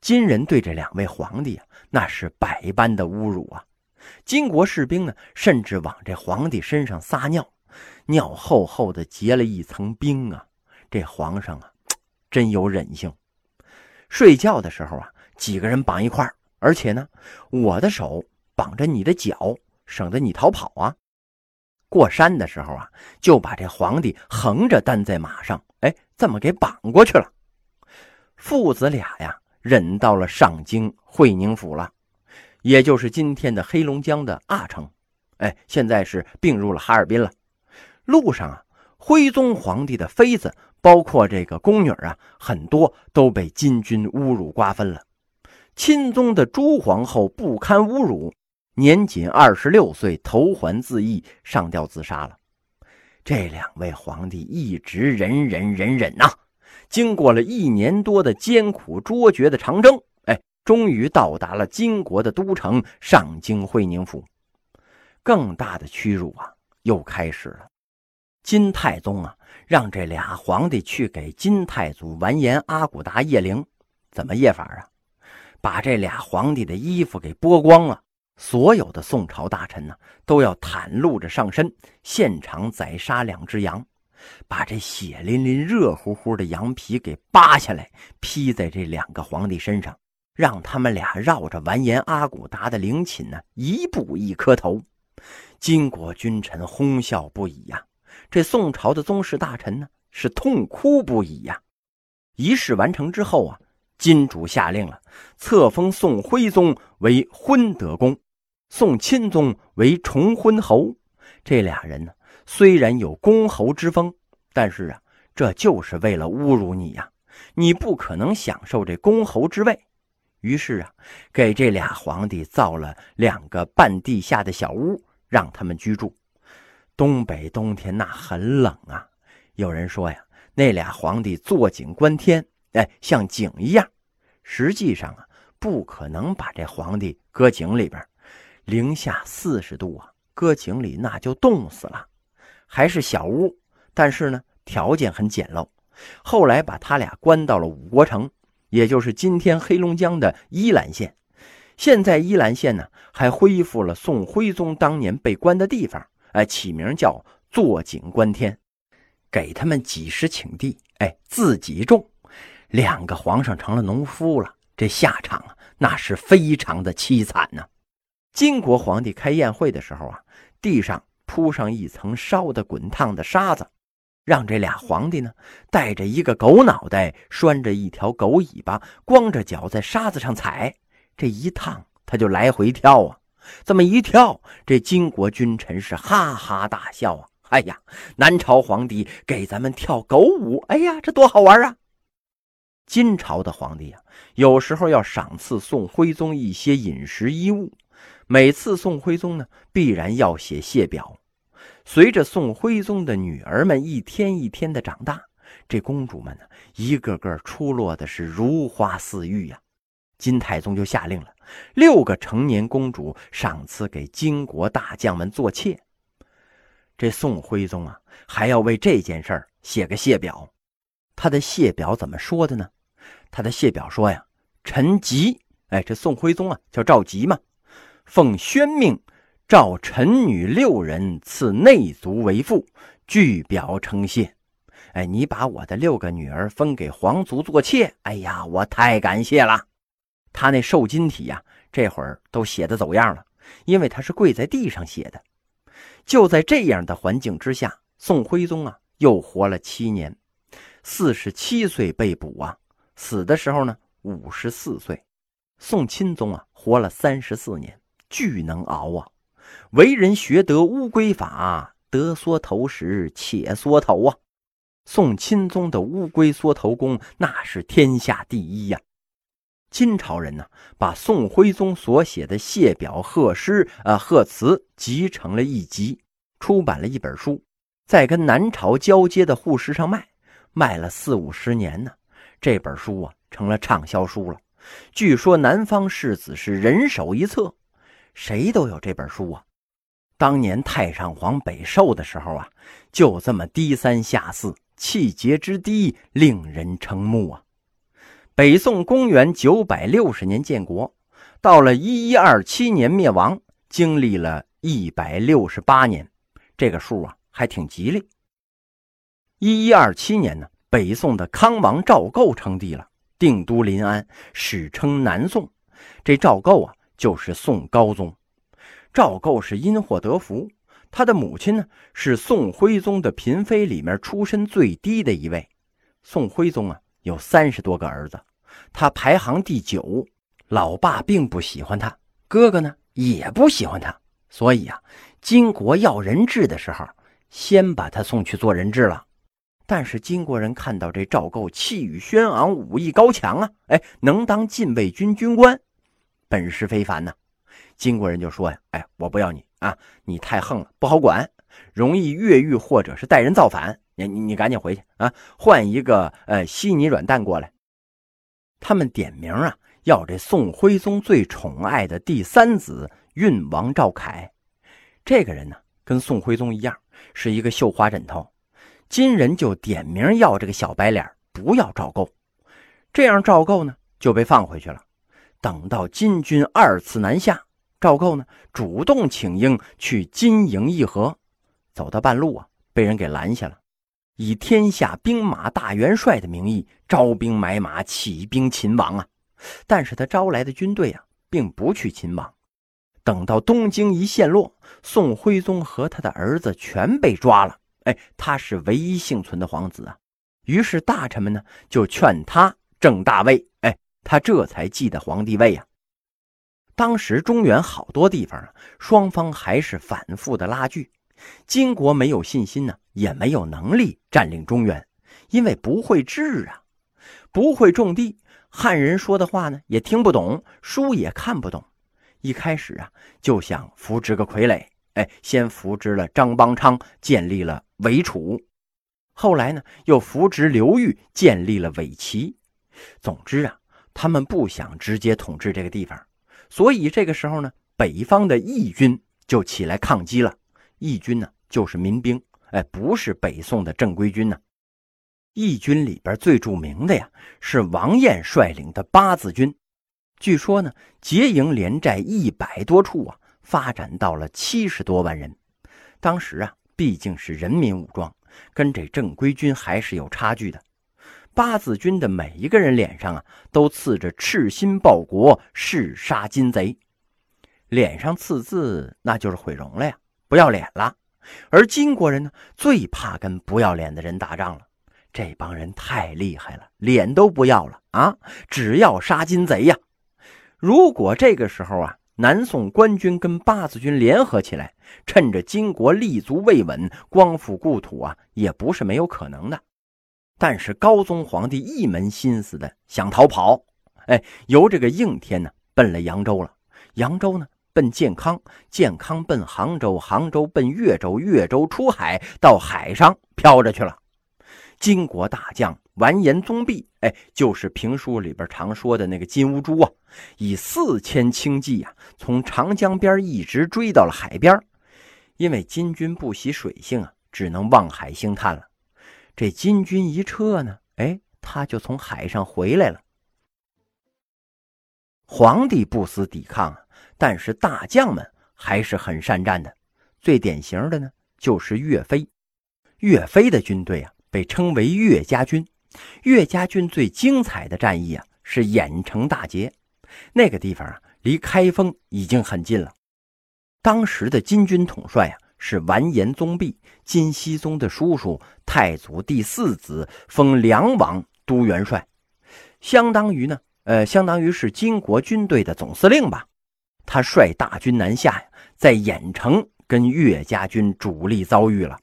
金人对这两位皇帝啊，那是百般的侮辱啊！金国士兵呢，甚至往这皇帝身上撒尿，尿厚厚的结了一层冰啊！这皇上啊，真有忍性。睡觉的时候啊，几个人绑一块儿，而且呢，我的手绑着你的脚，省得你逃跑啊。过山的时候啊，就把这皇帝横着担在马上，哎，这么给绑过去了。父子俩呀。忍到了上京会宁府了，也就是今天的黑龙江的阿城。哎，现在是并入了哈尔滨了。路上啊，徽宗皇帝的妃子，包括这个宫女啊，很多都被金军侮辱瓜分了。钦宗的朱皇后不堪侮辱，年仅二十六岁，投环自缢，上吊自杀了。这两位皇帝一直忍忍忍忍呐。经过了一年多的艰苦卓绝的长征，哎，终于到达了金国的都城上京会宁府。更大的屈辱啊，又开始了。金太宗啊，让这俩皇帝去给金太祖完颜阿骨达谒陵。怎么谒法啊？把这俩皇帝的衣服给剥光了，所有的宋朝大臣呢，都要袒露着上身，现场宰杀两只羊。把这血淋淋、热乎乎的羊皮给扒下来，披在这两个皇帝身上，让他们俩绕着完颜阿骨达的陵寝呢，一步一磕头。金国君臣哄笑不已呀，这宋朝的宗室大臣呢是痛哭不已呀。仪式完成之后啊，金主下令了，册封宋徽宗为昏德公，宋钦宗为重昏侯。这俩人呢。虽然有公侯之风，但是啊，这就是为了侮辱你呀！你不可能享受这公侯之位。于是啊，给这俩皇帝造了两个半地下的小屋，让他们居住。东北冬天那很冷啊。有人说呀，那俩皇帝坐井观天，哎，像井一样。实际上啊，不可能把这皇帝搁井里边，零下四十度啊，搁井里那就冻死了。还是小屋，但是呢，条件很简陋。后来把他俩关到了五国城，也就是今天黑龙江的依兰县。现在依兰县呢，还恢复了宋徽宗当年被关的地方，哎，起名叫坐井观天，给他们几十顷地，哎，自己种。两个皇上成了农夫了，这下场啊，那是非常的凄惨呐。金国皇帝开宴会的时候啊，地上。铺上一层烧的滚烫的沙子，让这俩皇帝呢带着一个狗脑袋，拴着一条狗尾巴，光着脚在沙子上踩。这一趟他就来回跳啊，这么一跳，这金国君臣是哈哈大笑啊！哎呀，南朝皇帝给咱们跳狗舞，哎呀，这多好玩啊！金朝的皇帝呀，有时候要赏赐宋徽宗一些饮食衣物。每次宋徽宗呢，必然要写谢表。随着宋徽宗的女儿们一天一天的长大，这公主们呢，一个个出落的是如花似玉呀。金太宗就下令了，六个成年公主赏赐给金国大将们做妾。这宋徽宗啊，还要为这件事儿写个谢表。他的谢表怎么说的呢？他的谢表说呀：“臣吉，哎，这宋徽宗啊，叫赵吉嘛。”奉宣命，召臣女六人赐内族为妇，据表称谢。哎，你把我的六个女儿分给皇族做妾，哎呀，我太感谢了。他那瘦金体呀，这会儿都写的走样了，因为他是跪在地上写的。就在这样的环境之下，宋徽宗啊，又活了七年，四十七岁被捕啊，死的时候呢，五十四岁。宋钦宗啊，活了三十四年。巨能熬啊！为人学得乌龟法，得缩头时且缩头啊！宋钦宗的乌龟缩头功那是天下第一呀！金朝人呢，把宋徽宗所写的谢表贺诗啊贺词集成了一集，出版了一本书，在跟南朝交接的护市上卖，卖了四五十年呢。这本书啊，成了畅销书了。据说南方士子是人手一册。谁都有这本书啊！当年太上皇北狩的时候啊，就这么低三下四，气节之低令人瞠目啊！北宋公元九百六十年建国，到了一一二七年灭亡，经历了一百六十八年，这个数啊还挺吉利。一一二七年呢，北宋的康王赵构称帝了，定都临安，史称南宋。这赵构啊，就是宋高宗。赵构是因祸得福，他的母亲呢是宋徽宗的嫔妃里面出身最低的一位。宋徽宗啊有三十多个儿子，他排行第九。老爸并不喜欢他，哥哥呢也不喜欢他，所以啊，金国要人质的时候，先把他送去做人质了。但是金国人看到这赵构气宇轩昂，武艺高强啊，哎，能当禁卫军军官，本事非凡呐。金国人就说呀：“哎，我不要你啊，你太横了，不好管，容易越狱或者是带人造反。你你你赶紧回去啊，换一个呃稀泥软蛋过来。”他们点名啊，要这宋徽宗最宠爱的第三子运王赵凯。这个人呢，跟宋徽宗一样，是一个绣花枕头。金人就点名要这个小白脸，不要赵构。这样赵构呢就被放回去了。等到金军二次南下。赵构呢，主动请缨去金营议和，走到半路啊，被人给拦下了，以天下兵马大元帅的名义招兵买马，起兵勤王啊。但是他招来的军队啊，并不去勤王。等到东京一陷落，宋徽宗和他的儿子全被抓了，哎，他是唯一幸存的皇子啊。于是大臣们呢，就劝他正大位，哎，他这才记得皇帝位呀。当时中原好多地方啊，双方还是反复的拉锯。金国没有信心呢，也没有能力占领中原，因为不会治啊，不会种地，汉人说的话呢也听不懂，书也看不懂。一开始啊，就想扶植个傀儡，哎，先扶植了张邦昌，建立了伪楚；后来呢，又扶植刘裕，建立了伪齐。总之啊，他们不想直接统治这个地方。所以这个时候呢，北方的义军就起来抗击了。义军呢，就是民兵，哎，不是北宋的正规军呢。义军里边最著名的呀，是王彦率领的八字军。据说呢，结营连寨一百多处啊，发展到了七十多万人。当时啊，毕竟是人民武装，跟这正规军还是有差距的。八字军的每一个人脸上啊，都刺着“赤心报国，誓杀金贼”，脸上刺字那就是毁容了呀，不要脸了。而金国人呢，最怕跟不要脸的人打仗了。这帮人太厉害了，脸都不要了啊，只要杀金贼呀！如果这个时候啊，南宋官军跟八字军联合起来，趁着金国立足未稳，光复故土啊，也不是没有可能的。但是高宗皇帝一门心思的想逃跑，哎，由这个应天呢奔了扬州了，扬州呢奔建康，建康奔杭州，杭州奔越州，越州出海到海上飘着去了。金国大将完颜宗弼，哎，就是评书里边常说的那个金兀术啊，以四千轻骑啊，从长江边一直追到了海边，因为金军不习水性啊，只能望海兴叹了。这金军一撤呢，哎，他就从海上回来了。皇帝不思抵抗啊，但是大将们还是很善战的。最典型的呢，就是岳飞。岳飞的军队啊，被称为岳家军。岳家军最精彩的战役啊，是郾城大捷。那个地方啊，离开封已经很近了。当时的金军统帅啊。是完颜宗弼，金熙宗的叔叔，太祖第四子，封梁王都元帅，相当于呢，呃，相当于是金国军队的总司令吧。他率大军南下呀，在郾城跟岳家军主力遭遇了。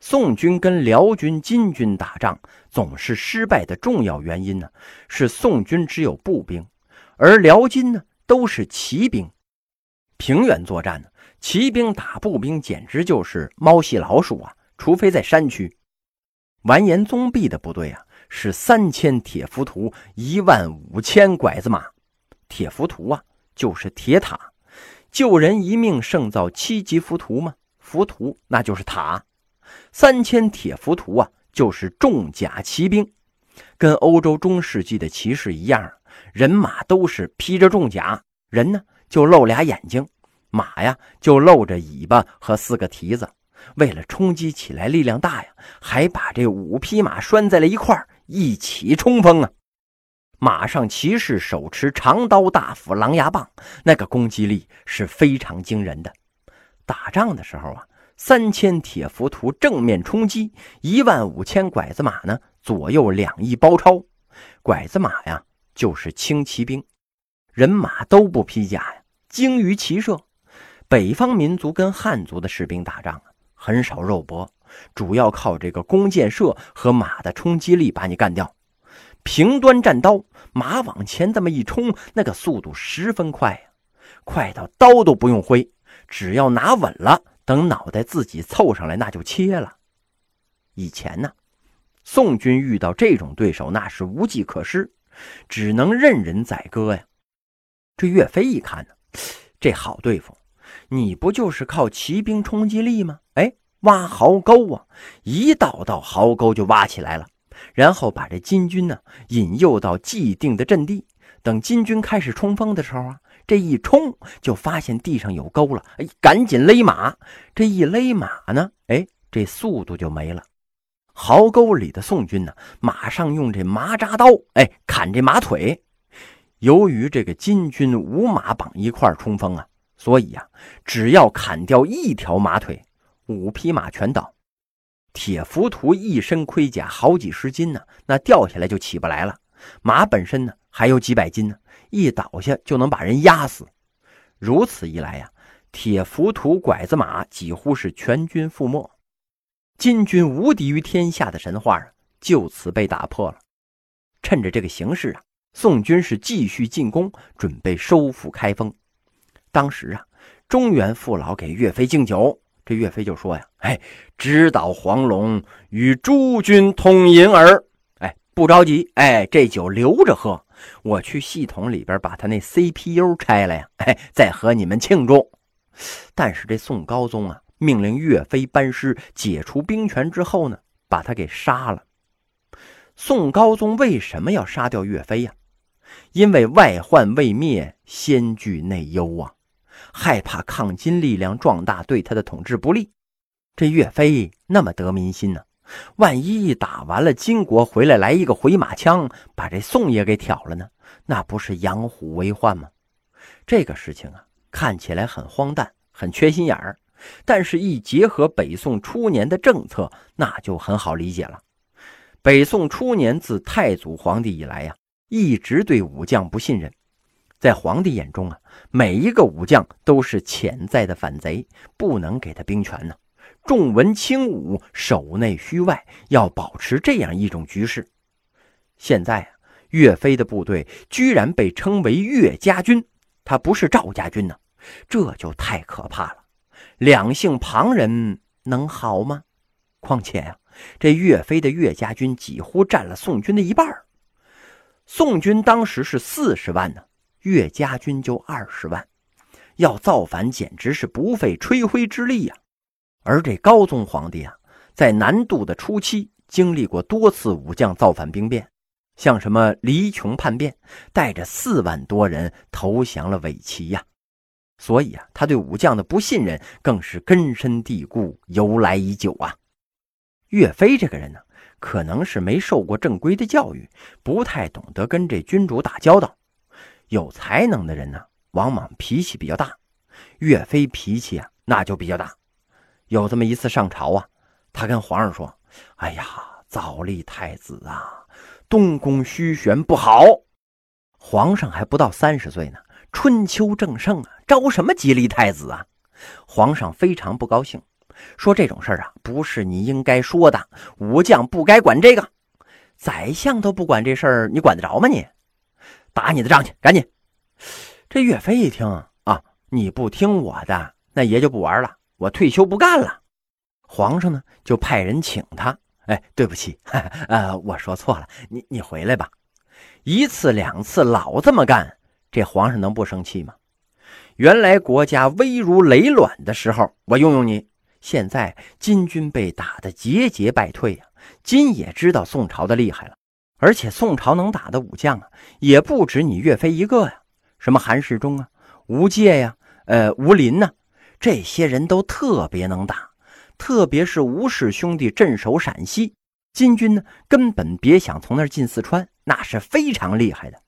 宋军跟辽军、金军打仗总是失败的重要原因呢，是宋军只有步兵，而辽金呢都是骑兵。平原作战呢。骑兵打步兵简直就是猫戏老鼠啊！除非在山区。完颜宗弼的部队啊，是三千铁浮屠，一万五千拐子马。铁浮屠啊，就是铁塔。救人一命胜造七级浮屠吗？浮屠那就是塔。三千铁浮屠啊，就是重甲骑兵。跟欧洲中世纪的骑士一样，人马都是披着重甲，人呢就露俩眼睛，马呀就露着尾巴和四个蹄子。为了冲击起来力量大呀，还把这五匹马拴在了一块一起冲锋啊！马上骑士手持长刀、大斧、狼牙棒，那个攻击力是非常惊人的。打仗的时候啊，三千铁浮屠正面冲击，一万五千拐子马呢左右两翼包抄。拐子马呀，就是轻骑兵，人马都不披甲呀，精于骑射。北方民族跟汉族的士兵打仗啊。很少肉搏，主要靠这个弓箭射和马的冲击力把你干掉。平端战刀，马往前这么一冲，那个速度十分快呀，快到刀都不用挥，只要拿稳了，等脑袋自己凑上来，那就切了。以前呢，宋军遇到这种对手，那是无计可施，只能任人宰割呀。这岳飞一看呢，这好对付。你不就是靠骑兵冲击力吗？哎，挖壕沟啊，一道道壕沟就挖起来了，然后把这金军呢引诱到既定的阵地。等金军开始冲锋的时候啊，这一冲就发现地上有沟了，哎，赶紧勒马。这一勒马呢，哎，这速度就没了。壕沟里的宋军呢，马上用这麻扎刀，哎，砍这马腿。由于这个金军五马绑一块冲锋啊。所以呀，只要砍掉一条马腿，五匹马全倒。铁浮屠一身盔甲好几十斤呢，那掉下来就起不来了。马本身呢还有几百斤呢，一倒下就能把人压死。如此一来呀，铁浮屠拐子马几乎是全军覆没，金军无敌于天下的神话啊，就此被打破了。趁着这个形势啊，宋军是继续进攻，准备收复开封。当时啊，中原父老给岳飞敬酒，这岳飞就说呀：“哎，直捣黄龙，与诸君同饮耳。哎，不着急，哎，这酒留着喝，我去系统里边把他那 CPU 拆了呀，哎，再和你们庆祝。”但是这宋高宗啊，命令岳飞班师，解除兵权之后呢，把他给杀了。宋高宗为什么要杀掉岳飞呀？因为外患未灭，先惧内忧啊。害怕抗金力量壮大对他的统治不利，这岳飞那么得民心呢？万一一打完了金国回来来一个回马枪，把这宋也给挑了呢？那不是养虎为患吗？这个事情啊，看起来很荒诞，很缺心眼儿，但是一结合北宋初年的政策，那就很好理解了。北宋初年自太祖皇帝以来呀，一直对武将不信任。在皇帝眼中啊，每一个武将都是潜在的反贼，不能给他兵权呢。重文轻武，守内虚外，要保持这样一种局势。现在啊，岳飞的部队居然被称为岳家军，他不是赵家军呢，这就太可怕了。两姓旁人能好吗？况且呀，这岳飞的岳家军几乎占了宋军的一半宋军当时是四十万呢。岳家军就二十万，要造反简直是不费吹灰之力呀！而这高宗皇帝啊，在南渡的初期经历过多次武将造反兵变，像什么黎琼叛变，带着四万多人投降了伪齐呀。所以啊，他对武将的不信任更是根深蒂固，由来已久啊。岳飞这个人呢，可能是没受过正规的教育，不太懂得跟这君主打交道。有才能的人呢，往往脾气比较大。岳飞脾气啊，那就比较大。有这么一次上朝啊，他跟皇上说：“哎呀，早立太子啊，东宫虚悬不好。”皇上还不到三十岁呢，春秋正盛啊，招什么吉利太子啊？皇上非常不高兴，说：“这种事儿啊，不是你应该说的，武将不该管这个。宰相都不管这事儿，你管得着吗？你？”打你的仗去，赶紧！这岳飞一听啊，你不听我的，那爷就不玩了，我退休不干了。皇上呢，就派人请他。哎，对不起，呃，我说错了，你你回来吧。一次两次老这么干，这皇上能不生气吗？原来国家危如累卵的时候，我用用你；现在金军被打得节节败退呀，金也知道宋朝的厉害了。而且宋朝能打的武将啊，也不止你岳飞一个呀，什么韩世忠啊、吴介呀、呃吴林呐，这些人都特别能打，特别是吴氏兄弟镇守陕西，金军呢根本别想从那儿进四川，那是非常厉害的。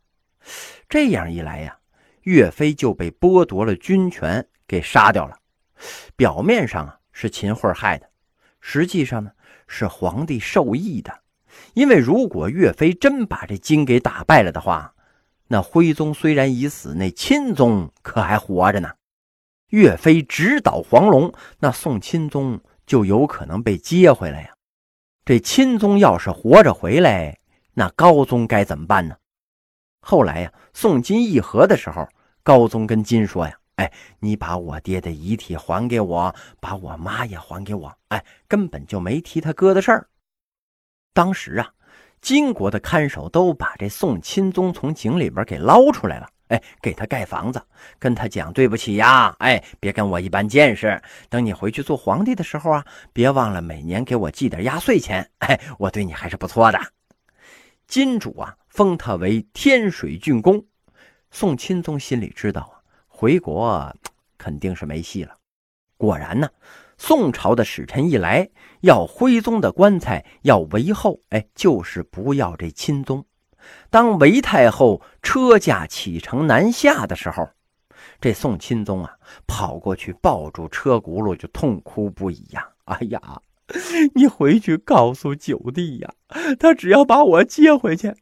这样一来呀，岳飞就被剥夺了军权，给杀掉了。表面上啊是秦桧害的，实际上呢是皇帝授意的。因为如果岳飞真把这金给打败了的话，那徽宗虽然已死，那钦宗可还活着呢。岳飞直捣黄龙，那宋钦宗就有可能被接回来呀。这钦宗要是活着回来，那高宗该怎么办呢？后来呀，宋金议和的时候，高宗跟金说呀：“哎，你把我爹的遗体还给我，把我妈也还给我。”哎，根本就没提他哥的事儿。当时啊，金国的看守都把这宋钦宗从井里边给捞出来了，哎，给他盖房子，跟他讲对不起呀，哎，别跟我一般见识。等你回去做皇帝的时候啊，别忘了每年给我寄点压岁钱，哎，我对你还是不错的。金主啊，封他为天水郡公。宋钦宗心里知道啊，回国肯定是没戏了。果然呢。宋朝的使臣一来，要徽宗的棺材，要韦后，哎，就是不要这钦宗。当韦太后车驾启程南下的时候，这宋钦宗啊，跑过去抱住车轱辘就痛哭不已呀！哎呀，你回去告诉九弟呀，他只要把我接回去，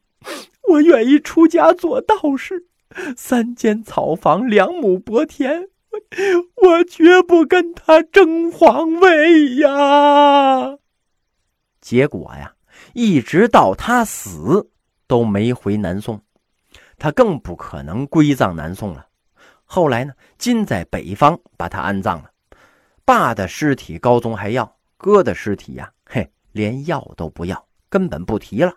我愿意出家做道士，三间草房，两亩薄田。我绝不跟他争皇位呀！结果呀，一直到他死都没回南宋，他更不可能归葬南宋了。后来呢，金在北方把他安葬了。爸的尸体高宗还要，哥的尸体呀，嘿，连要都不要，根本不提了。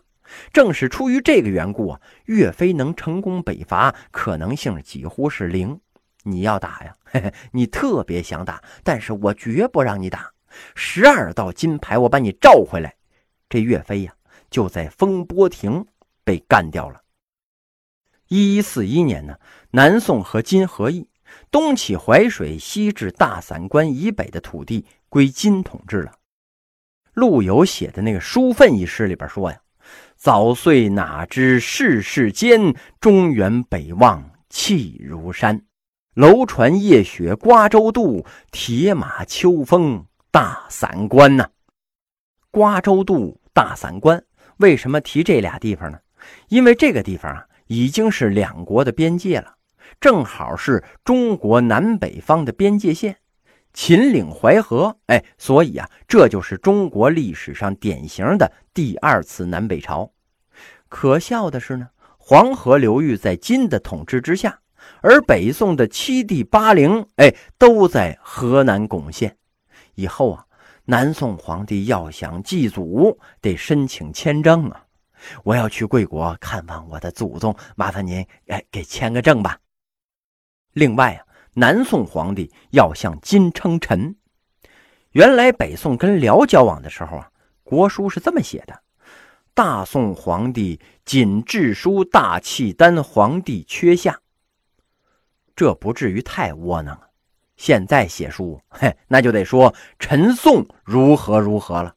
正是出于这个缘故啊，岳飞能成功北伐可能性几乎是零。你要打呀？嘿嘿，你特别想打，但是我绝不让你打。十二道金牌，我把你召回来。这岳飞呀，就在风波亭被干掉了。一一四一年呢，南宋和金合议，东起淮水，西至大散关以北的土地归金统治了。陆游写的那个《书愤》一诗里边说呀：“早岁哪知世事艰，中原北望气如山。”楼船夜雪瓜洲渡，铁马秋风大散关呐。瓜洲渡、大散关，为什么提这俩地方呢？因为这个地方啊，已经是两国的边界了，正好是中国南北方的边界线。秦岭淮河，哎，所以啊，这就是中国历史上典型的第二次南北朝。可笑的是呢，黄河流域在金的统治之下。而北宋的七帝八陵，哎，都在河南巩县。以后啊，南宋皇帝要想祭祖，得申请签证啊。我要去贵国看望我的祖宗，麻烦您哎给签个证吧。另外啊，南宋皇帝要向金称臣。原来北宋跟辽交往的时候啊，国书是这么写的：大宋皇帝谨致书大契丹皇帝缺下。这不至于太窝囊了！现在写书，嘿，那就得说陈颂如何如何了。